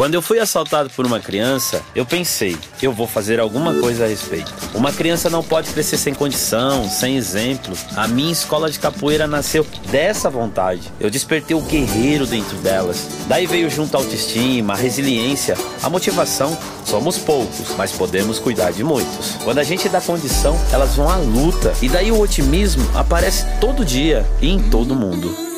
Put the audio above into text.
Quando eu fui assaltado por uma criança, eu pensei, eu vou fazer alguma coisa a respeito. Uma criança não pode crescer sem condição, sem exemplo. A minha escola de capoeira nasceu dessa vontade. Eu despertei o guerreiro dentro delas. Daí veio junto a autoestima, a resiliência, a motivação. Somos poucos, mas podemos cuidar de muitos. Quando a gente dá condição, elas vão à luta. E daí o otimismo aparece todo dia e em todo mundo.